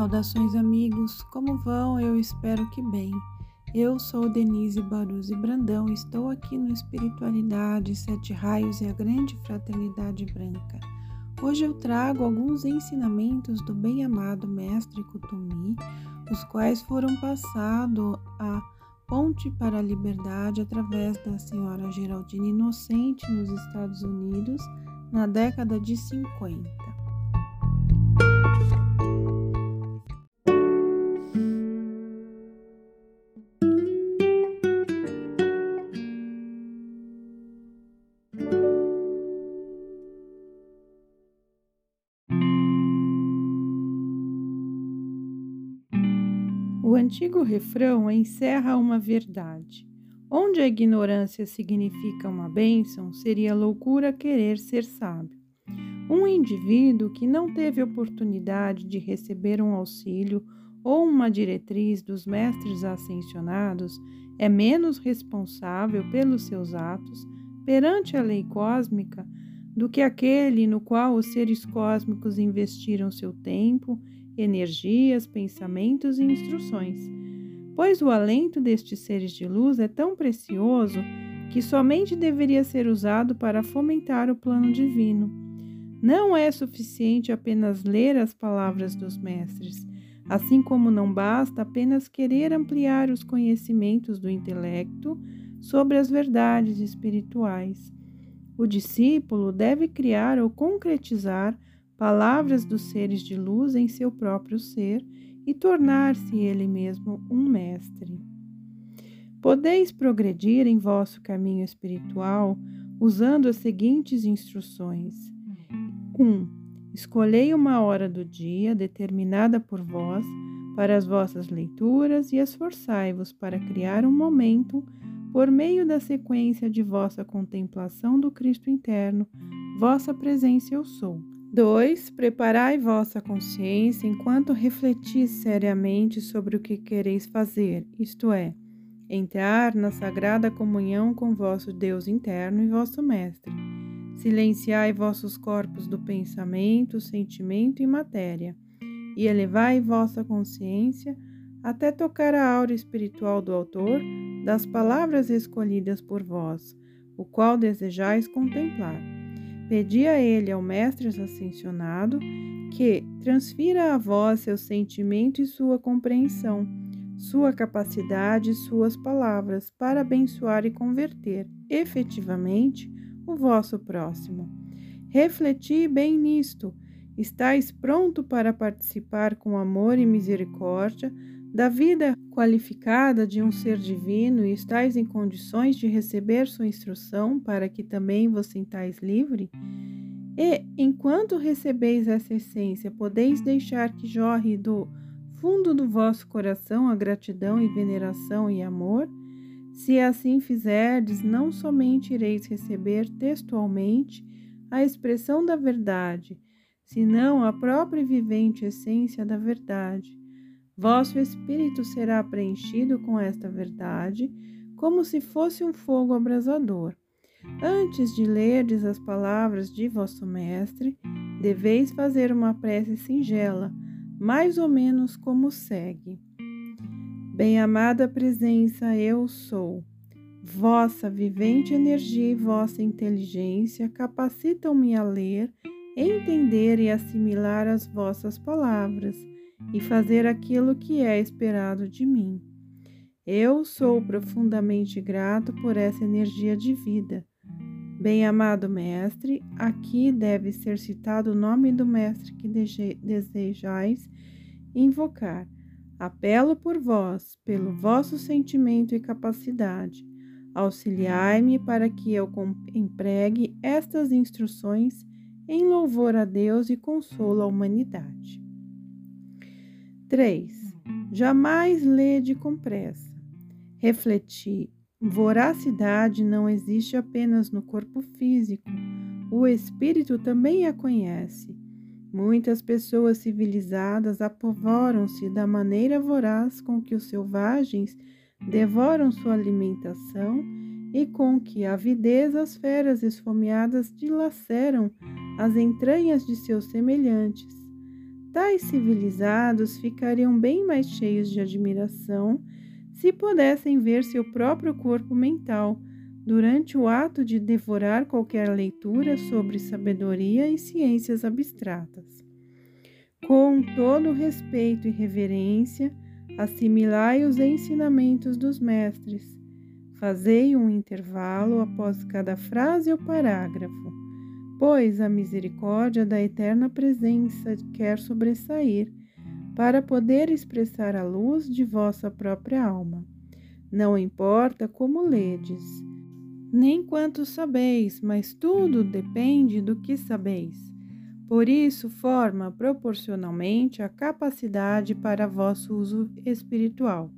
Saudações, amigos. Como vão? Eu espero que bem. Eu sou Denise Baruzzi Brandão e estou aqui no Espiritualidade, Sete Raios e a Grande Fraternidade Branca. Hoje eu trago alguns ensinamentos do bem-amado Mestre Kutumi, os quais foram passados a Ponte para a Liberdade através da senhora Geraldine Inocente nos Estados Unidos na década de 50. Antigo refrão encerra uma verdade. Onde a ignorância significa uma bênção, seria loucura querer ser sábio. Um indivíduo que não teve oportunidade de receber um auxílio ou uma diretriz dos mestres ascensionados é menos responsável pelos seus atos perante a lei cósmica do que aquele no qual os seres cósmicos investiram seu tempo energias, pensamentos e instruções, pois o alento destes seres de luz é tão precioso que somente deveria ser usado para fomentar o plano divino. Não é suficiente apenas ler as palavras dos mestres, assim como não basta apenas querer ampliar os conhecimentos do intelecto sobre as verdades espirituais. O discípulo deve criar ou concretizar palavras dos seres de luz em seu próprio ser e tornar-se ele mesmo um mestre. Podeis progredir em vosso caminho espiritual usando as seguintes instruções: 1. Um, escolhei uma hora do dia determinada por vós para as vossas leituras e esforçai-vos para criar um momento por meio da sequência de vossa contemplação do Cristo interno, vossa presença eu sou. 2. Preparai vossa consciência enquanto refletis seriamente sobre o que quereis fazer, isto é, entrar na sagrada comunhão com vosso Deus interno e vosso Mestre. Silenciai vossos corpos do pensamento, sentimento e matéria, e elevai vossa consciência até tocar a aura espiritual do Autor das palavras escolhidas por vós, o qual desejais contemplar Pedi a ele, ao Mestre Ascensionado, que transfira a vós seu sentimento e sua compreensão, sua capacidade e suas palavras para abençoar e converter efetivamente o vosso próximo. Refleti bem nisto. Estais pronto para participar com amor e misericórdia da vida qualificada de um ser divino e estáis em condições de receber sua instrução para que também vos sintais livre? E, enquanto recebeis essa essência, podeis deixar que jorre do fundo do vosso coração a gratidão e veneração e amor? Se assim fizerdes, não somente ireis receber textualmente a expressão da verdade, senão a própria vivente essência da verdade Vosso espírito será preenchido com esta verdade, como se fosse um fogo abrasador. Antes de lerdes as palavras de vosso Mestre, deveis fazer uma prece singela, mais ou menos como segue: Bem-amada presença, eu sou. Vossa vivente energia e vossa inteligência capacitam-me a ler, entender e assimilar as vossas palavras e fazer aquilo que é esperado de mim. Eu sou profundamente grato por essa energia de vida. Bem-amado Mestre, aqui deve ser citado o nome do Mestre que desejais invocar. Apelo por vós, pelo vosso sentimento e capacidade. Auxiliai-me para que eu empregue estas instruções em louvor a Deus e consolo a humanidade. 3. Jamais lede com pressa. Refleti. Voracidade não existe apenas no corpo físico, o espírito também a conhece. Muitas pessoas civilizadas apavoram-se da maneira voraz com que os selvagens devoram sua alimentação e com que avidez as feras esfomeadas dilaceram as entranhas de seus semelhantes. Tais civilizados ficariam bem mais cheios de admiração se pudessem ver seu próprio corpo mental durante o ato de devorar qualquer leitura sobre sabedoria e ciências abstratas. Com todo respeito e reverência, assimilai os ensinamentos dos mestres. Fazei um intervalo após cada frase ou parágrafo, pois a misericórdia da eterna presença quer sobressair, para poder expressar a luz de vossa própria alma. Não importa como ledes, nem quanto sabeis, mas tudo depende do que sabeis. Por isso, forma proporcionalmente a capacidade para vosso uso espiritual.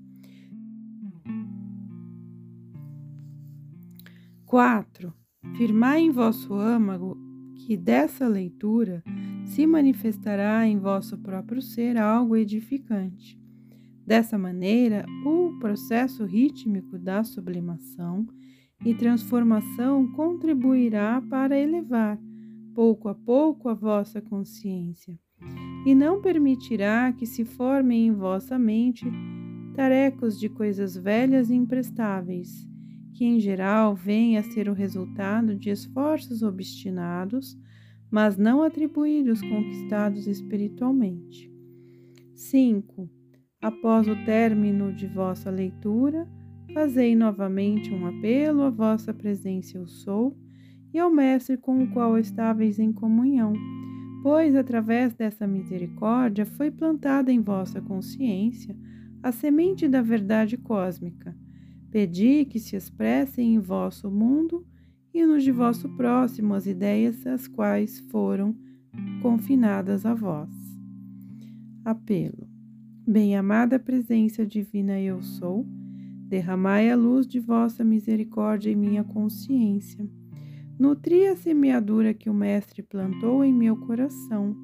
4. Firmai em vosso âmago que dessa leitura se manifestará em vosso próprio ser algo edificante. Dessa maneira, o processo rítmico da sublimação e transformação contribuirá para elevar, pouco a pouco, a vossa consciência, e não permitirá que se formem em vossa mente tarecos de coisas velhas e imprestáveis, que em geral vêm a ser o resultado de esforços obstinados, mas não atribuídos conquistados espiritualmente. 5. Após o término de vossa leitura, Fazei novamente um apelo à vossa presença eu sou e ao Mestre com o qual estáveis em comunhão, pois através dessa misericórdia foi plantada em vossa consciência a semente da verdade cósmica. Pedi que se expressem em vosso mundo e no de vosso próximo as ideias as quais foram confinadas a vós. Apelo. Bem-amada presença divina eu sou, Derramai a luz de vossa misericórdia em minha consciência. Nutri a semeadura que o Mestre plantou em meu coração.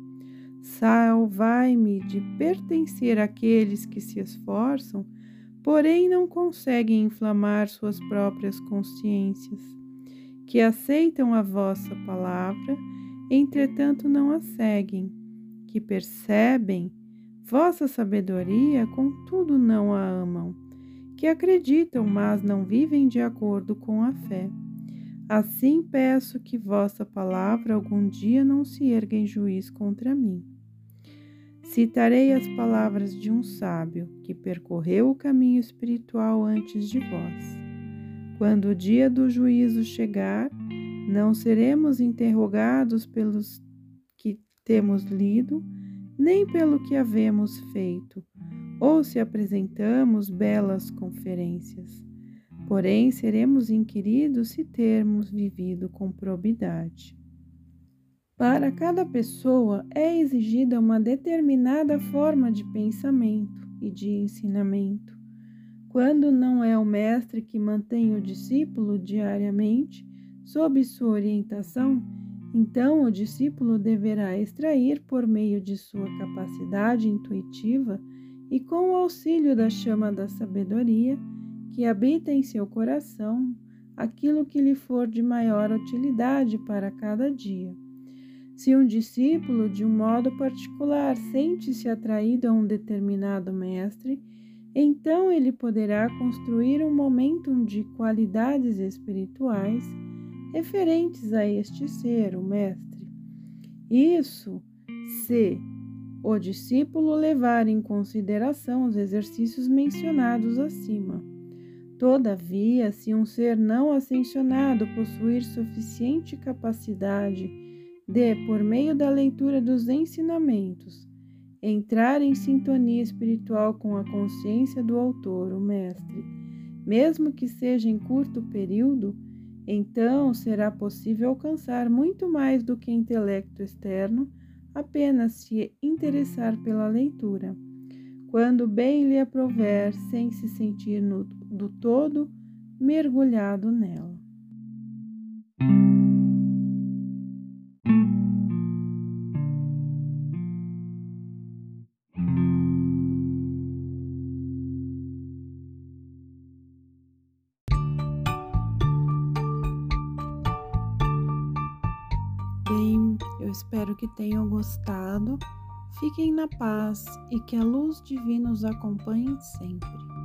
Salvai-me de pertencer àqueles que se esforçam, porém não conseguem inflamar suas próprias consciências, que aceitam a vossa palavra, entretanto não a seguem, que percebem vossa sabedoria, contudo não a amam que acreditam, mas não vivem de acordo com a fé. Assim peço que vossa palavra algum dia não se erga em juiz contra mim. Citarei as palavras de um sábio que percorreu o caminho espiritual antes de vós. Quando o dia do juízo chegar, não seremos interrogados pelos que temos lido, nem pelo que havemos feito, ou se apresentamos belas conferências. Porém, seremos inquiridos se termos vivido com probidade. Para cada pessoa é exigida uma determinada forma de pensamento e de ensinamento. Quando não é o mestre que mantém o discípulo diariamente sob sua orientação, então o discípulo deverá extrair, por meio de sua capacidade intuitiva, e com o auxílio da chama da sabedoria que habita em seu coração, aquilo que lhe for de maior utilidade para cada dia. Se um discípulo, de um modo particular, sente-se atraído a um determinado mestre, então ele poderá construir um momentum de qualidades espirituais referentes a este ser, o mestre. Isso se o discípulo levar em consideração os exercícios mencionados acima. Todavia, se um ser não ascensionado possuir suficiente capacidade de, por meio da leitura dos ensinamentos, entrar em sintonia espiritual com a consciência do autor, o mestre, mesmo que seja em curto período, então será possível alcançar muito mais do que intelecto externo apenas se interessar pela leitura, quando bem lhe aprover, sem se sentir no, do todo mergulhado nela. Espero que tenham gostado Fiquem na paz e que a luz divina os acompanhe sempre.